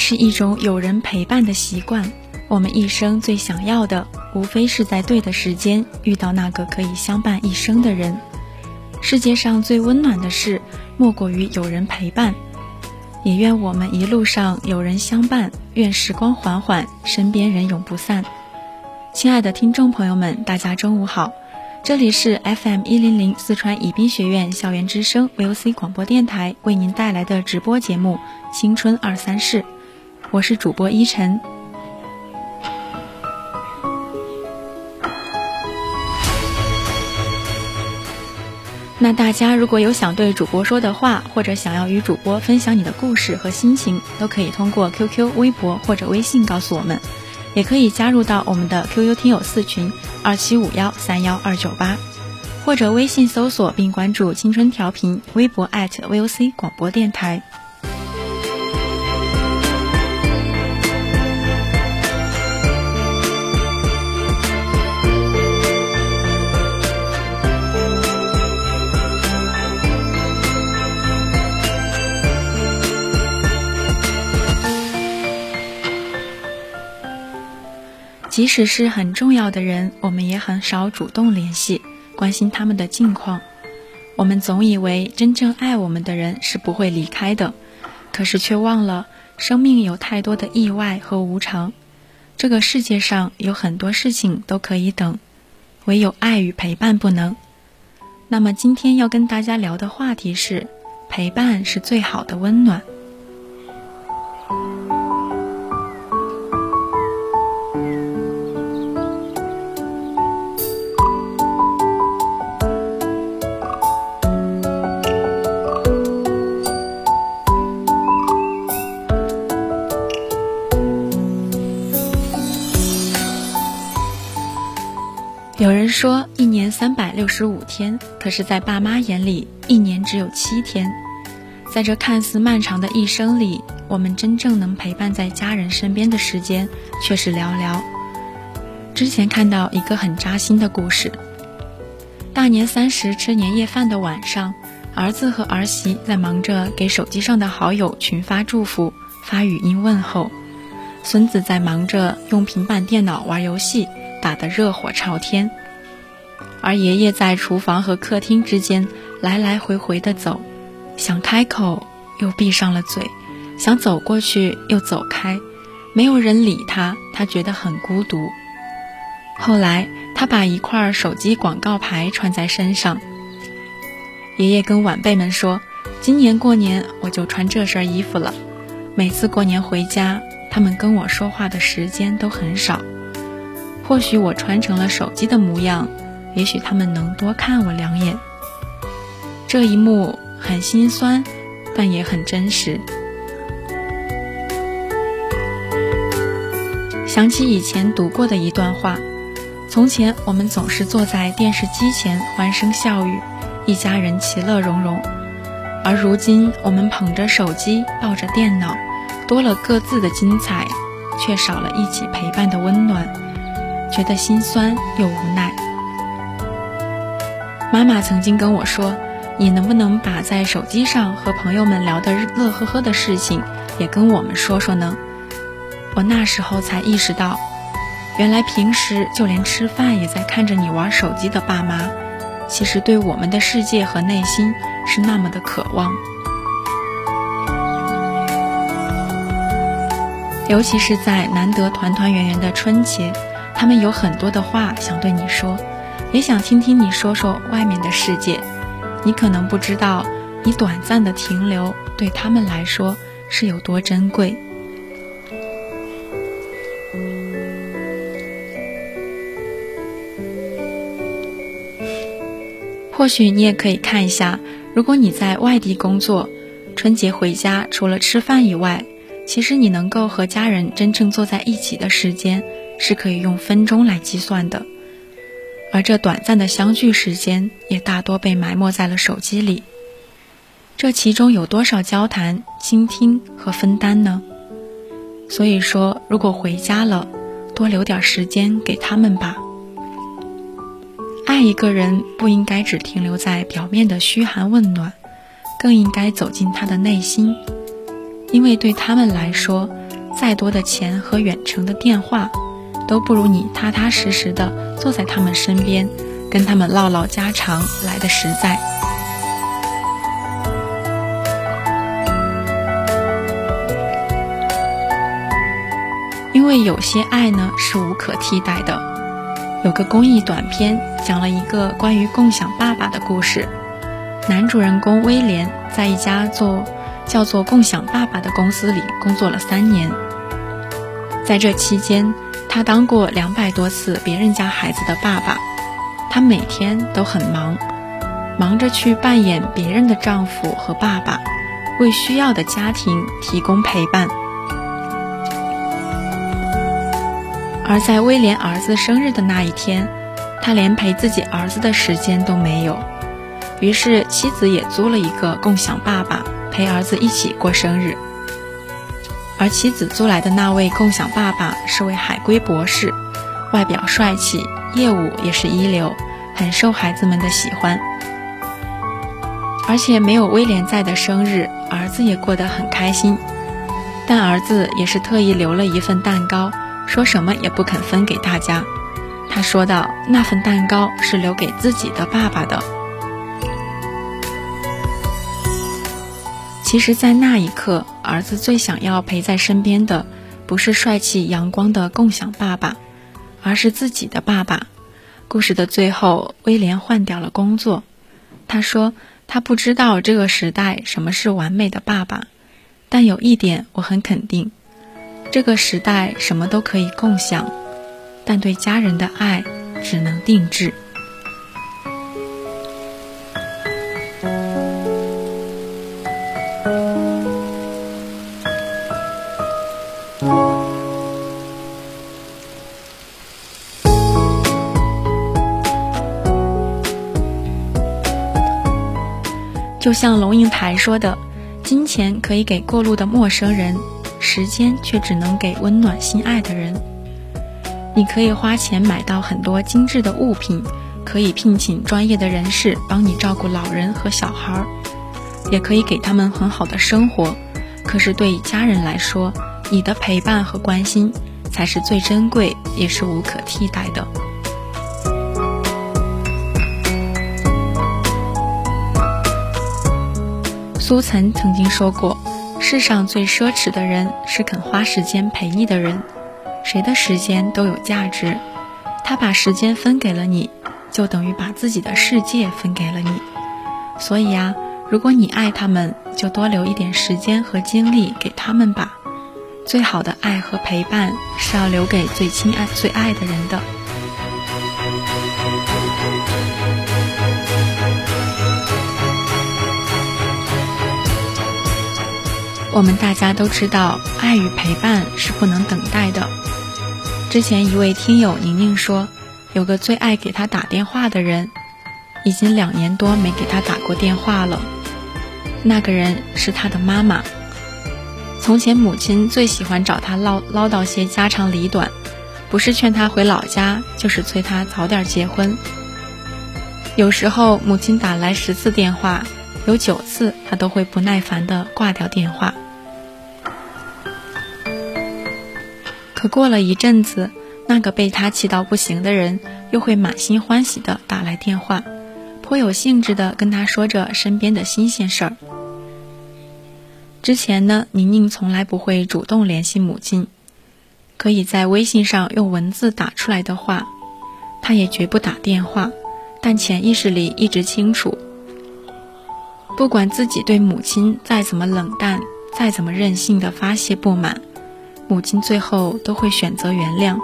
是一种有人陪伴的习惯。我们一生最想要的，无非是在对的时间遇到那个可以相伴一生的人。世界上最温暖的事，莫过于有人陪伴。也愿我们一路上有人相伴，愿时光缓缓，身边人永不散。亲爱的听众朋友们，大家中午好，这里是 FM 一零零四川宜宾学院校园之声 VOC 广播电台为您带来的直播节目《青春二三事》。我是主播依晨。那大家如果有想对主播说的话，或者想要与主播分享你的故事和心情，都可以通过 QQ、微博或者微信告诉我们，也可以加入到我们的 QQ 听友四群二七五幺三幺二九八，或者微信搜索并关注“青春调频”微博 @VOC 广播电台。即使是很重要的人，我们也很少主动联系，关心他们的近况。我们总以为真正爱我们的人是不会离开的，可是却忘了，生命有太多的意外和无常。这个世界上有很多事情都可以等，唯有爱与陪伴不能。那么今天要跟大家聊的话题是，陪伴是最好的温暖。有人说一年三百六十五天，可是，在爸妈眼里，一年只有七天。在这看似漫长的一生里，我们真正能陪伴在家人身边的时间却是寥寥。之前看到一个很扎心的故事：大年三十吃年夜饭的晚上，儿子和儿媳在忙着给手机上的好友群发祝福、发语音问候，孙子在忙着用平板电脑玩游戏。打得热火朝天，而爷爷在厨房和客厅之间来来回回的走，想开口又闭上了嘴，想走过去又走开，没有人理他，他觉得很孤独。后来他把一块手机广告牌穿在身上，爷爷跟晚辈们说：“今年过年我就穿这身衣服了，每次过年回家，他们跟我说话的时间都很少。”或许我穿成了手机的模样，也许他们能多看我两眼。这一幕很心酸，但也很真实。想起以前读过的一段话：从前我们总是坐在电视机前欢声笑语，一家人其乐融融；而如今我们捧着手机，抱着电脑，多了各自的精彩，却少了一起陪伴的温暖。觉得心酸又无奈。妈妈曾经跟我说：“你能不能把在手机上和朋友们聊的乐呵呵的事情，也跟我们说说呢？”我那时候才意识到，原来平时就连吃饭也在看着你玩手机的爸妈，其实对我们的世界和内心是那么的渴望。尤其是在难得团团圆圆的春节，他们有很多的话想对你说，也想听听你说说外面的世界。你可能不知道，你短暂的停留对他们来说是有多珍贵。或许你也可以看一下，如果你在外地工作，春节回家除了吃饭以外，其实你能够和家人真正坐在一起的时间，是可以用分钟来计算的。而这短暂的相聚时间，也大多被埋没在了手机里。这其中有多少交谈、倾听和分担呢？所以说，如果回家了，多留点时间给他们吧。爱一个人，不应该只停留在表面的嘘寒问暖，更应该走进他的内心。因为对他们来说，再多的钱和远程的电话，都不如你踏踏实实的坐在他们身边，跟他们唠唠家常来的实在。因为有些爱呢是无可替代的。有个公益短片讲了一个关于共享爸爸的故事，男主人公威廉在一家做。叫做“共享爸爸”的公司里工作了三年，在这期间，他当过两百多次别人家孩子的爸爸。他每天都很忙，忙着去扮演别人的丈夫和爸爸，为需要的家庭提供陪伴。而在威廉儿子生日的那一天，他连陪自己儿子的时间都没有。于是，妻子也租了一个共享爸爸。陪儿子一起过生日，而妻子租来的那位共享爸爸是位海归博士，外表帅气，业务也是一流，很受孩子们的喜欢。而且没有威廉在的生日，儿子也过得很开心。但儿子也是特意留了一份蛋糕，说什么也不肯分给大家。他说道：“那份蛋糕是留给自己的爸爸的。”其实，在那一刻，儿子最想要陪在身边的，不是帅气阳光的共享爸爸，而是自己的爸爸。故事的最后，威廉换掉了工作。他说：“他不知道这个时代什么是完美的爸爸，但有一点我很肯定，这个时代什么都可以共享，但对家人的爱只能定制。”就像龙应台说的：“金钱可以给过路的陌生人，时间却只能给温暖心爱的人。你可以花钱买到很多精致的物品，可以聘请专业的人士帮你照顾老人和小孩，也可以给他们很好的生活。可是对家人来说，你的陪伴和关心才是最珍贵，也是无可替代的。”苏岑曾经说过：“世上最奢侈的人是肯花时间陪你的人。谁的时间都有价值，他把时间分给了你，就等于把自己的世界分给了你。所以呀，如果你爱他们，就多留一点时间和精力给他们吧。最好的爱和陪伴是要留给最亲爱、最爱的人的。”我们大家都知道，爱与陪伴是不能等待的。之前一位听友宁宁说，有个最爱给他打电话的人，已经两年多没给他打过电话了。那个人是他的妈妈。从前母亲最喜欢找他唠唠叨些家长里短，不是劝他回老家，就是催他早点结婚。有时候母亲打来十次电话。有九次，他都会不耐烦地挂掉电话。可过了一阵子，那个被他气到不行的人又会满心欢喜地打来电话，颇有兴致地跟他说着身边的新鲜事儿。之前呢，宁宁从来不会主动联系母亲，可以在微信上用文字打出来的话，他也绝不打电话。但潜意识里一直清楚，不管自己对母亲再怎么冷淡，再怎么任性的发泄不满，母亲最后都会选择原谅，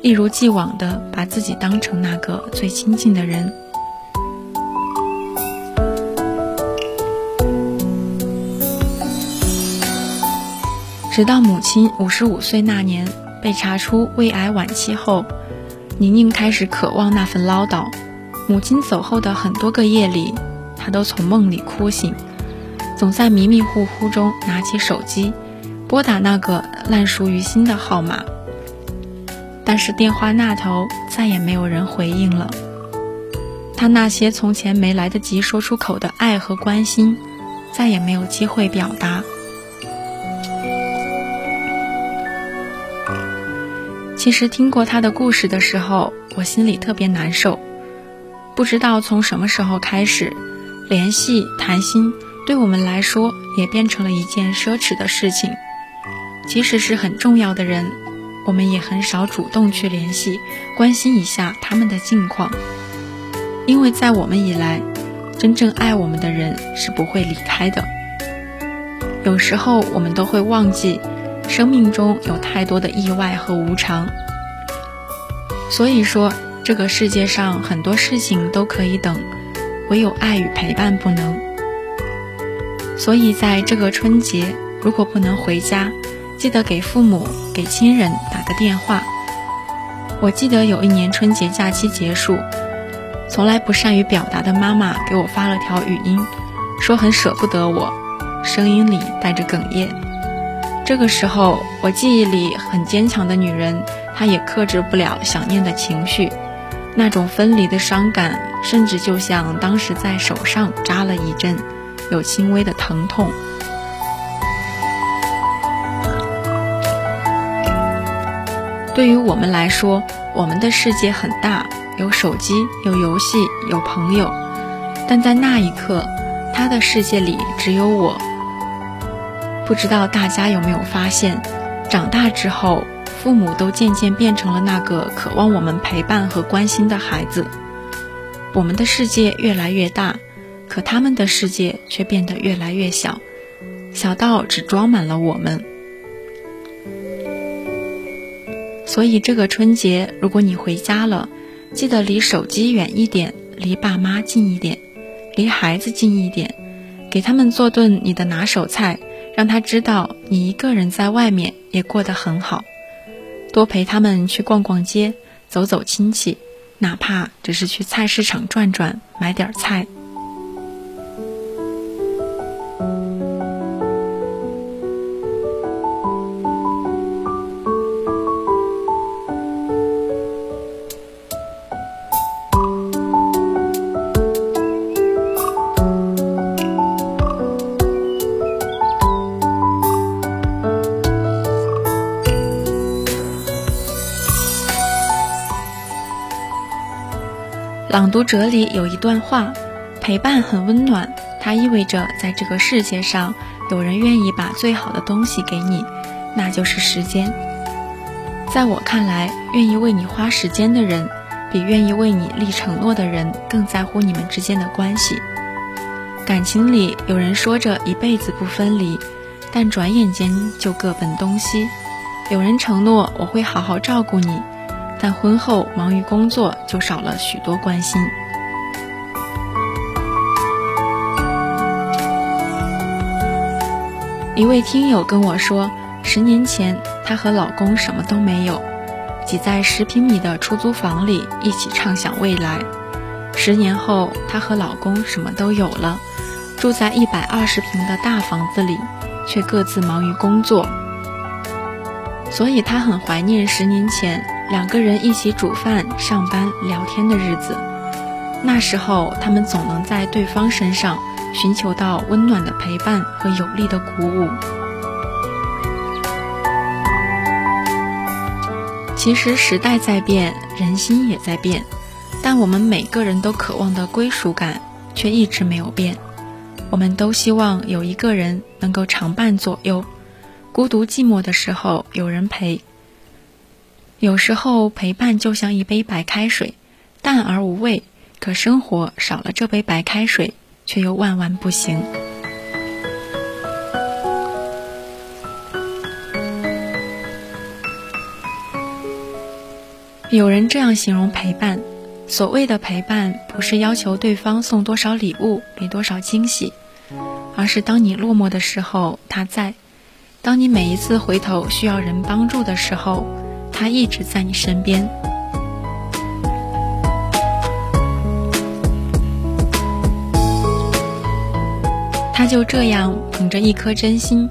一如既往的把自己当成那个最亲近的人。直到母亲五十五岁那年被查出胃癌晚期后，宁宁开始渴望那份唠叨。母亲走后的很多个夜里，他都从梦里哭醒，总在迷迷糊糊中拿起手机，拨打那个烂熟于心的号码。但是电话那头再也没有人回应了。他那些从前没来得及说出口的爱和关心，再也没有机会表达。其实听过他的故事的时候，我心里特别难受。不知道从什么时候开始，联系谈心对我们来说也变成了一件奢侈的事情。即使是很重要的人，我们也很少主动去联系，关心一下他们的近况。因为在我们以来，真正爱我们的人是不会离开的。有时候我们都会忘记。生命中有太多的意外和无常，所以说这个世界上很多事情都可以等，唯有爱与陪伴不能。所以在这个春节，如果不能回家，记得给父母、给亲人打个电话。我记得有一年春节假期结束，从来不善于表达的妈妈给我发了条语音，说很舍不得我，声音里带着哽咽。这个时候，我记忆里很坚强的女人，她也克制不了想念的情绪，那种分离的伤感，甚至就像当时在手上扎了一针，有轻微的疼痛。对于我们来说，我们的世界很大，有手机，有游戏，有朋友，但在那一刻，他的世界里只有我。不知道大家有没有发现，长大之后，父母都渐渐变成了那个渴望我们陪伴和关心的孩子。我们的世界越来越大，可他们的世界却变得越来越小，小到只装满了我们。所以这个春节，如果你回家了，记得离手机远一点，离爸妈近一点，离孩子近一点，给他们做顿你的拿手菜。让他知道你一个人在外面也过得很好，多陪他们去逛逛街，走走亲戚，哪怕只是去菜市场转转，买点菜。朗读者里有一段话：陪伴很温暖，它意味着在这个世界上有人愿意把最好的东西给你，那就是时间。在我看来，愿意为你花时间的人，比愿意为你立承诺的人更在乎你们之间的关系。感情里有人说着一辈子不分离，但转眼间就各奔东西；有人承诺我会好好照顾你。但婚后忙于工作，就少了许多关心。一位听友跟我说，十年前她和老公什么都没有，挤在十平米的出租房里一起畅想未来。十年后，她和老公什么都有了，住在一百二十平的大房子里，却各自忙于工作。所以她很怀念十年前。两个人一起煮饭、上班、聊天的日子，那时候他们总能在对方身上寻求到温暖的陪伴和有力的鼓舞。其实时代在变，人心也在变，但我们每个人都渴望的归属感却一直没有变。我们都希望有一个人能够常伴左右，孤独寂寞的时候有人陪。有时候陪伴就像一杯白开水，淡而无味。可生活少了这杯白开水，却又万万不行。有人这样形容陪伴：所谓的陪伴，不是要求对方送多少礼物、给多少惊喜，而是当你落寞的时候他在；当你每一次回头需要人帮助的时候，他一直在你身边。他就这样捧着一颗真心，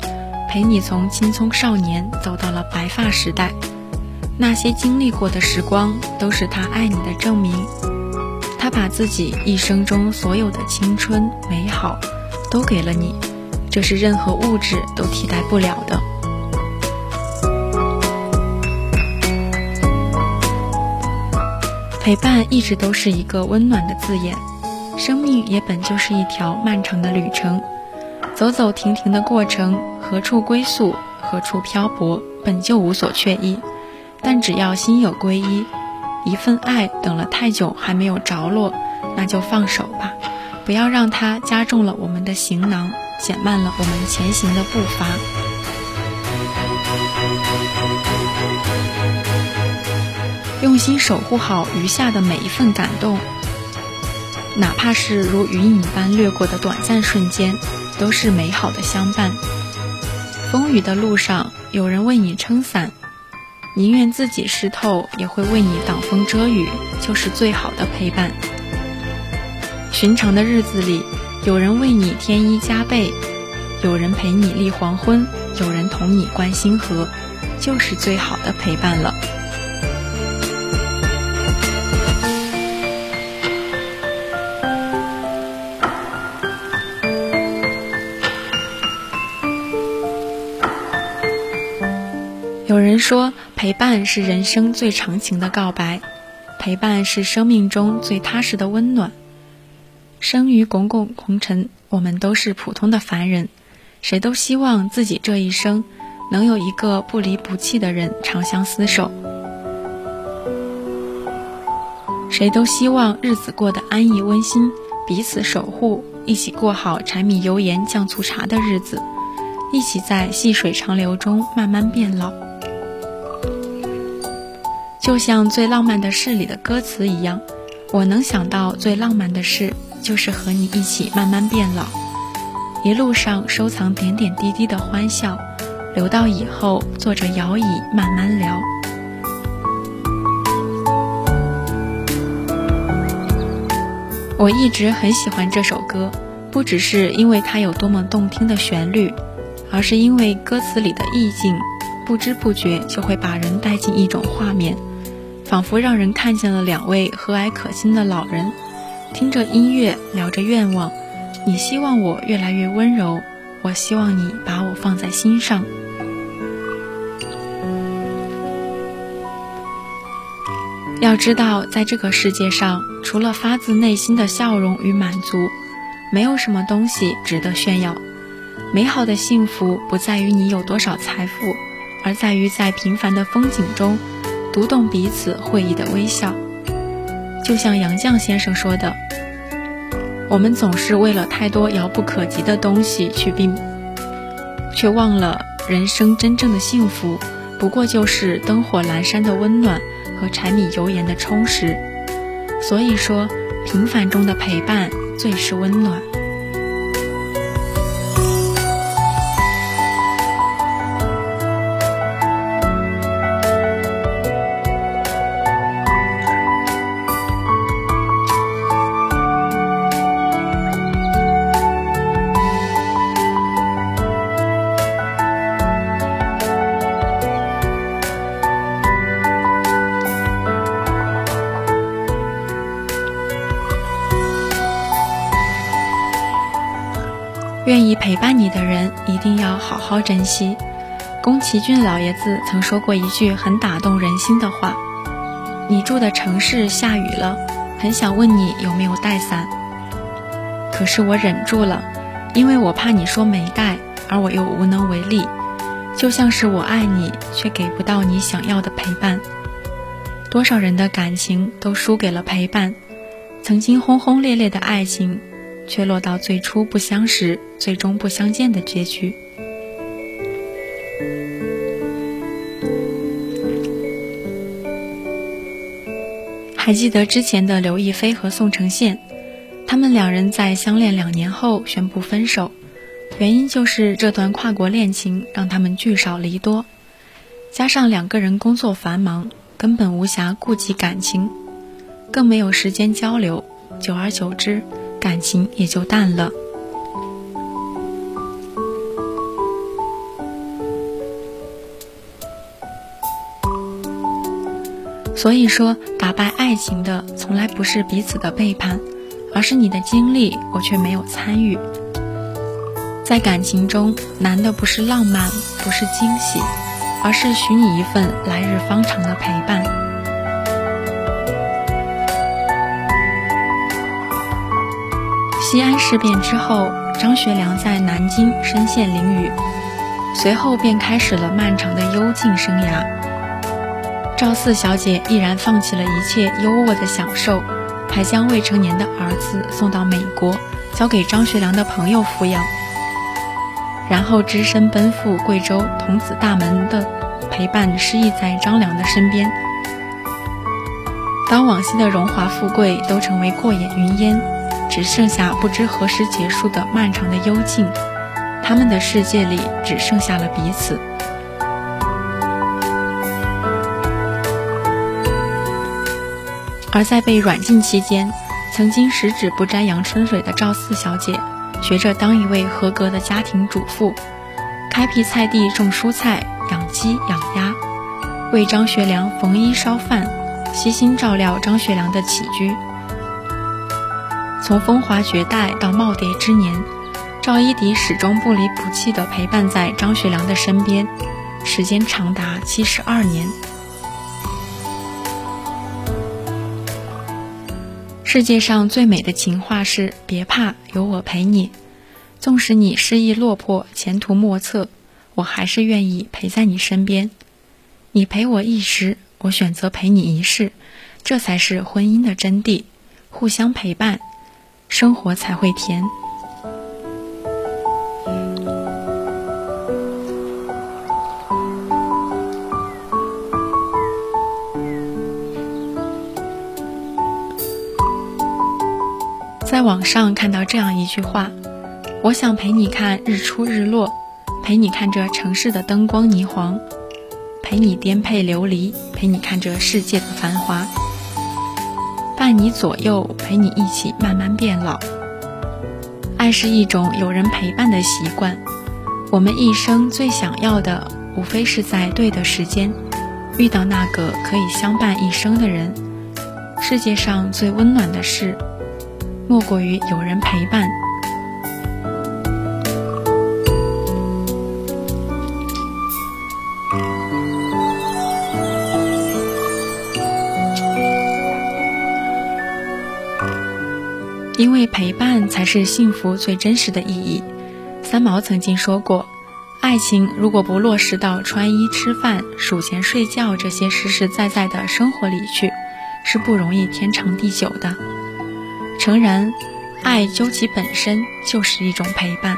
陪你从青葱少年走到了白发时代。那些经历过的时光，都是他爱你的证明。他把自己一生中所有的青春美好，都给了你，这是任何物质都替代不了的。陪伴一直都是一个温暖的字眼，生命也本就是一条漫长的旅程。走走停停的过程，何处归宿，何处漂泊，本就无所确依。但只要心有归依，一份爱等了太久还没有着落，那就放手吧，不要让它加重了我们的行囊，减慢了我们前行的步伐。用心守护好余下的每一份感动，哪怕是如云影般掠过的短暂瞬间。都是美好的相伴。风雨的路上，有人为你撑伞，宁愿自己湿透，也会为你挡风遮雨，就是最好的陪伴。寻常的日子里，有人为你添衣加被，有人陪你立黄昏，有人同你观星河，就是最好的陪伴了。有人说，陪伴是人生最长情的告白，陪伴是生命中最踏实的温暖。生于滚滚红尘，我们都是普通的凡人，谁都希望自己这一生能有一个不离不弃的人长相厮守，谁都希望日子过得安逸温馨，彼此守护，一起过好柴米油盐酱醋茶的日子，一起在细水长流中慢慢变老。就像最浪漫的事里的歌词一样，我能想到最浪漫的事，就是和你一起慢慢变老，一路上收藏点点滴滴的欢笑，留到以后坐着摇椅慢慢聊。我一直很喜欢这首歌，不只是因为它有多么动听的旋律，而是因为歌词里的意境，不知不觉就会把人带进一种画面。仿佛让人看见了两位和蔼可亲的老人，听着音乐，聊着愿望。你希望我越来越温柔，我希望你把我放在心上。要知道，在这个世界上，除了发自内心的笑容与满足，没有什么东西值得炫耀。美好的幸福不在于你有多少财富，而在于在平凡的风景中。读懂彼此会意的微笑，就像杨绛先生说的：“我们总是为了太多遥不可及的东西去并，却忘了人生真正的幸福，不过就是灯火阑珊的温暖和柴米油盐的充实。所以说，平凡中的陪伴最是温暖。”愿意陪伴你的人，一定要好好珍惜。宫崎骏老爷子曾说过一句很打动人心的话：“你住的城市下雨了，很想问你有没有带伞。可是我忍住了，因为我怕你说没带，而我又无能为力。就像是我爱你，却给不到你想要的陪伴。多少人的感情都输给了陪伴，曾经轰轰烈烈的爱情，却落到最初不相识，最终不相见的结局。还记得之前的刘亦菲和宋承宪，他们两人在相恋两年后宣布分手，原因就是这段跨国恋情让他们聚少离多，加上两个人工作繁忙。根本无暇顾及感情，更没有时间交流，久而久之，感情也就淡了。所以说，打败爱情的从来不是彼此的背叛，而是你的经历我却没有参与。在感情中，难的不是浪漫，不是惊喜。而是许你一份来日方长的陪伴。西安事变之后，张学良在南京身陷囹圄，随后便开始了漫长的幽静生涯。赵四小姐毅然放弃了一切优渥的享受，还将未成年的儿子送到美国，交给张学良的朋友抚养。然后只身奔赴贵州童子大门的陪伴，失忆在张良的身边。当往昔的荣华富贵都成为过眼云烟，只剩下不知何时结束的漫长的幽静，他们的世界里只剩下了彼此。而在被软禁期间，曾经十指不沾阳春水的赵四小姐。学着当一位合格的家庭主妇，开辟菜地种蔬菜、养鸡养鸭，为张学良缝衣烧饭，悉心照料张学良的起居。从风华绝代到耄耋之年，赵一荻始终不离不弃地陪伴在张学良的身边，时间长达七十二年。世界上最美的情话是：别怕，有我陪你。纵使你失意落魄，前途莫测，我还是愿意陪在你身边。你陪我一时，我选择陪你一世，这才是婚姻的真谛。互相陪伴，生活才会甜。在网上看到这样一句话：“我想陪你看日出日落，陪你看这城市的灯光霓虹，陪你颠沛流离，陪你看这世界的繁华，伴你左右，陪你一起慢慢变老。爱是一种有人陪伴的习惯。我们一生最想要的，无非是在对的时间，遇到那个可以相伴一生的人。世界上最温暖的事。”莫过于有人陪伴，因为陪伴才是幸福最真实的意义。三毛曾经说过：“爱情如果不落实到穿衣、吃饭、数钱、睡觉这些实实在在的生活里去，是不容易天长地久的。”诚然，爱究其本身就是一种陪伴。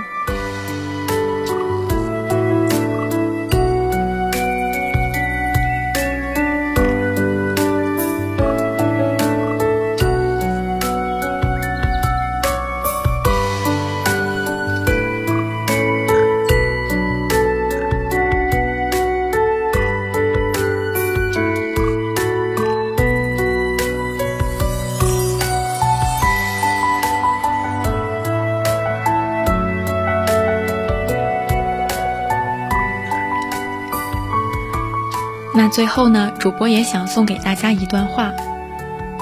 最后呢，主播也想送给大家一段话：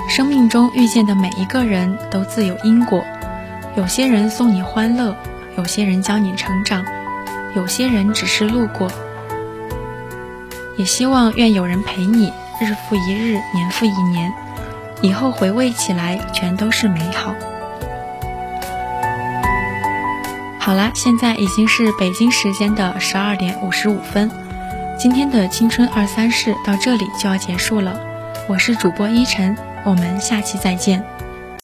生命中遇见的每一个人都自有因果，有些人送你欢乐，有些人教你成长，有些人只是路过。也希望愿有人陪你，日复一日，年复一年，以后回味起来全都是美好。好啦，现在已经是北京时间的十二点五十五分，今天的青春二三事到这里就要结束了。我是主播依晨，我们下期再见。